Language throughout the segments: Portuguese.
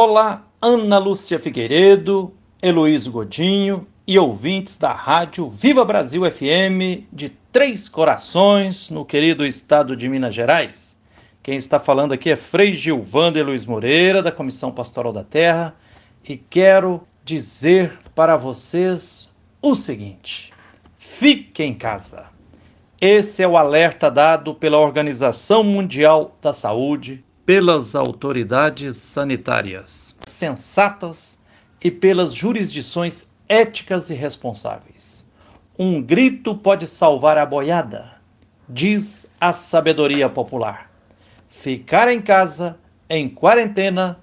Olá, Ana Lúcia Figueiredo, Heloísio Godinho e ouvintes da rádio Viva Brasil FM de Três Corações, no querido estado de Minas Gerais. Quem está falando aqui é Frei Gilvando Luiz Moreira, da Comissão Pastoral da Terra, e quero dizer para vocês o seguinte: fique em casa. Esse é o alerta dado pela Organização Mundial da Saúde pelas autoridades sanitárias sensatas e pelas jurisdições éticas e responsáveis. Um grito pode salvar a boiada, diz a sabedoria popular. Ficar em casa, em quarentena,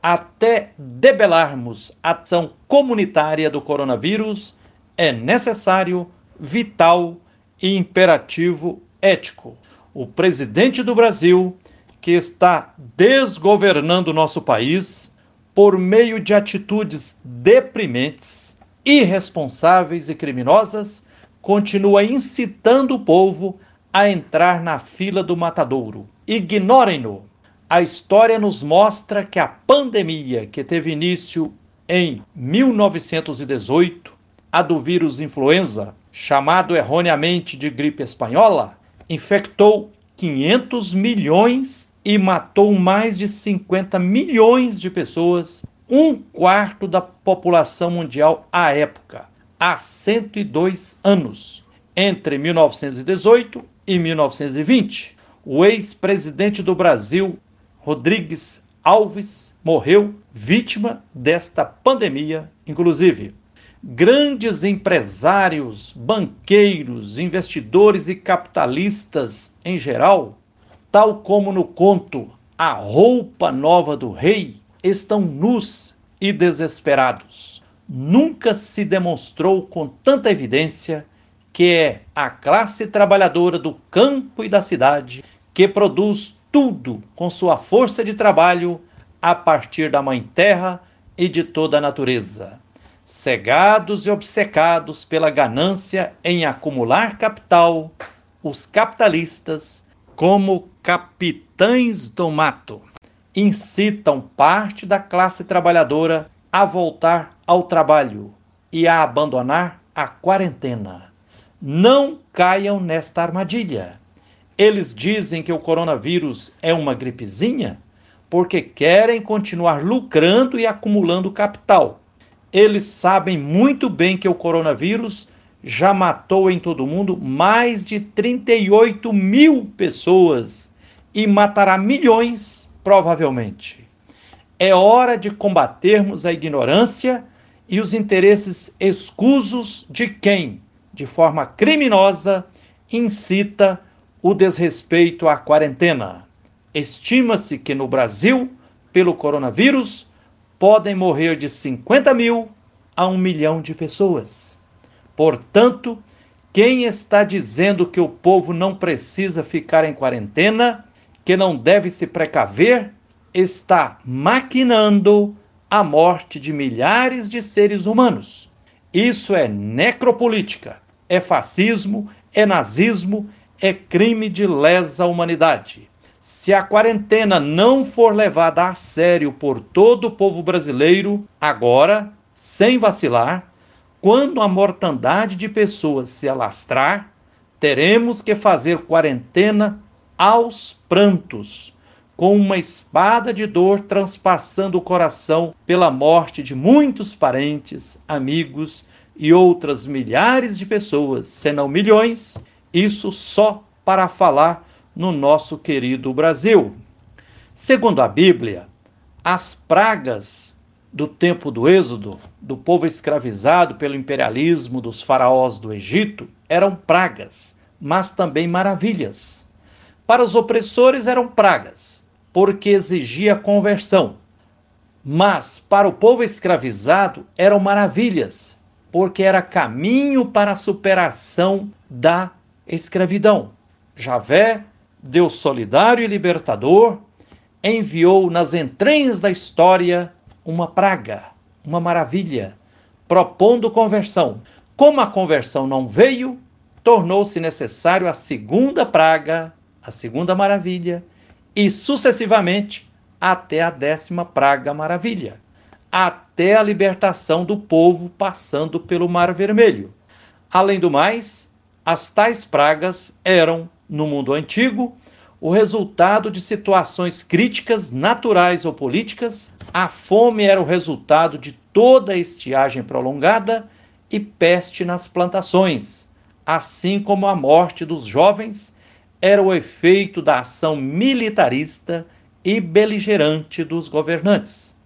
até debelarmos a ação comunitária do coronavírus é necessário, vital e imperativo ético. O presidente do Brasil que está desgovernando nosso país por meio de atitudes deprimentes, irresponsáveis e criminosas, continua incitando o povo a entrar na fila do matadouro. Ignorem-no. A história nos mostra que a pandemia que teve início em 1918, a do vírus influenza, chamado erroneamente de gripe espanhola, infectou 500 milhões e matou mais de 50 milhões de pessoas, um quarto da população mundial à época, há 102 anos, entre 1918 e 1920. O ex-presidente do Brasil, Rodrigues Alves, morreu vítima desta pandemia, inclusive grandes empresários, banqueiros, investidores e capitalistas em geral, tal como no conto A Roupa Nova do Rei, estão nus e desesperados. Nunca se demonstrou com tanta evidência que é a classe trabalhadora do campo e da cidade que produz tudo com sua força de trabalho a partir da Mãe Terra e de toda a natureza cegados e obcecados pela ganância em acumular capital, os capitalistas, como capitães do mato, incitam parte da classe trabalhadora a voltar ao trabalho e a abandonar a quarentena. Não caiam nesta armadilha. Eles dizem que o coronavírus é uma gripezinha porque querem continuar lucrando e acumulando capital eles sabem muito bem que o coronavírus já matou em todo o mundo mais de 38 mil pessoas e matará milhões, provavelmente. É hora de combatermos a ignorância e os interesses escusos de quem, de forma criminosa, incita o desrespeito à quarentena. Estima-se que no Brasil, pelo coronavírus, podem morrer de 50 mil a um milhão de pessoas. Portanto, quem está dizendo que o povo não precisa ficar em quarentena, que não deve se precaver, está maquinando a morte de milhares de seres humanos. Isso é necropolítica, é fascismo, é nazismo, é crime de lesa humanidade. Se a quarentena não for levada a sério por todo o povo brasileiro, agora, sem vacilar, quando a mortandade de pessoas se alastrar, teremos que fazer quarentena aos prantos, com uma espada de dor transpassando o coração pela morte de muitos parentes, amigos e outras milhares de pessoas, senão milhões, isso só para falar no nosso querido Brasil. Segundo a Bíblia, as pragas do tempo do Êxodo, do povo escravizado pelo imperialismo dos faraós do Egito, eram pragas, mas também maravilhas. Para os opressores eram pragas, porque exigia conversão. Mas para o povo escravizado eram maravilhas, porque era caminho para a superação da escravidão. Javé Deus solidário e libertador, enviou nas entranhas da história uma praga, uma maravilha, propondo conversão. Como a conversão não veio, tornou-se necessário a segunda praga, a segunda maravilha, e sucessivamente até a décima praga maravilha, até a libertação do povo passando pelo Mar Vermelho. Além do mais, as tais pragas eram, no mundo antigo, o resultado de situações críticas, naturais ou políticas. A fome era o resultado de toda estiagem prolongada e peste nas plantações, assim como a morte dos jovens era o efeito da ação militarista e beligerante dos governantes.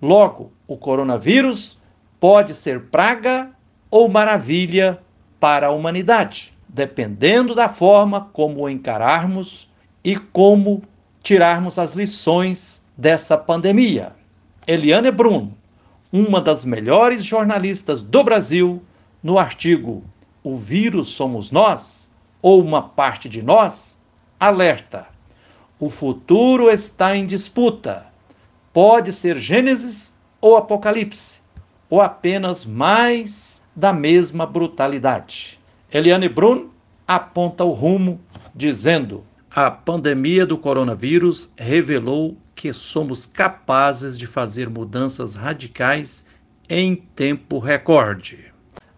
Logo, o coronavírus pode ser praga ou maravilha para a humanidade, dependendo da forma como o encararmos e como tirarmos as lições dessa pandemia. Eliane Brum, uma das melhores jornalistas do Brasil, no artigo O Vírus Somos Nós, ou uma parte de nós, alerta: o futuro está em disputa. Pode ser Gênesis ou Apocalipse, ou apenas mais da mesma brutalidade. Eliane Brun aponta o rumo, dizendo: a pandemia do coronavírus revelou que somos capazes de fazer mudanças radicais em tempo recorde.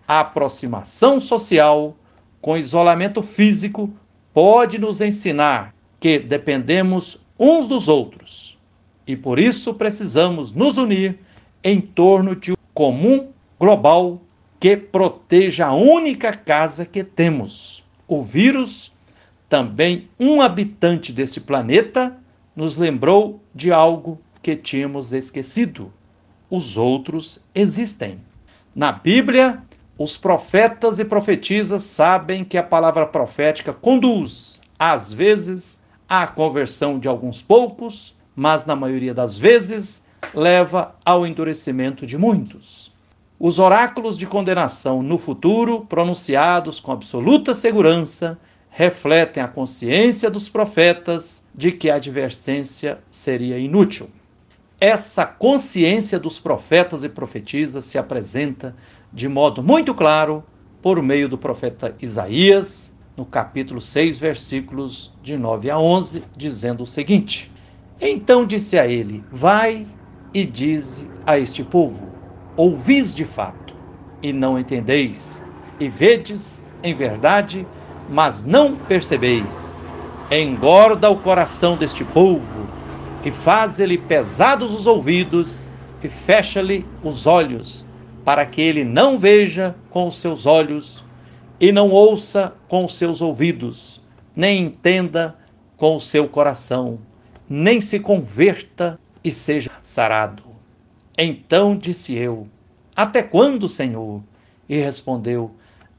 A aproximação social com isolamento físico pode nos ensinar que dependemos uns dos outros e por isso precisamos nos unir em torno de um comum global que proteja a única casa que temos. O vírus também um habitante desse planeta nos lembrou de algo que tínhamos esquecido. Os outros existem. Na Bíblia, os profetas e profetisas sabem que a palavra profética conduz, às vezes, à conversão de alguns poucos, mas na maioria das vezes leva ao endurecimento de muitos. Os oráculos de condenação no futuro, pronunciados com absoluta segurança, refletem a consciência dos profetas de que a advertência seria inútil. Essa consciência dos profetas e profetisas se apresenta de modo muito claro por meio do profeta Isaías, no capítulo 6, versículos de 9 a 11, dizendo o seguinte: Então disse a ele: Vai e dize a este povo: Ouvis de fato, e não entendeis, e vedes em verdade, mas não percebeis. Engorda o coração deste povo, e faz-lhe pesados os ouvidos, e fecha-lhe os olhos, para que ele não veja com os seus olhos, e não ouça com os seus ouvidos, nem entenda com o seu coração, nem se converta e seja sarado. Então disse eu: Até quando, Senhor? E respondeu: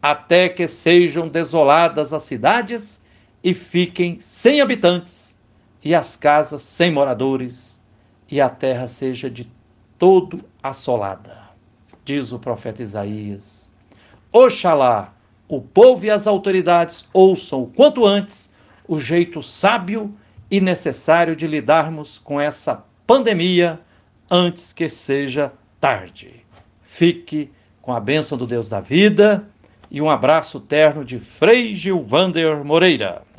até que sejam desoladas as cidades e fiquem sem habitantes, e as casas sem moradores, e a terra seja de todo assolada. Diz o profeta Isaías. Oxalá o povo e as autoridades ouçam o quanto antes o jeito sábio e necessário de lidarmos com essa pandemia antes que seja tarde. Fique com a bênção do Deus da vida e um abraço terno de Frei Gilvander Moreira.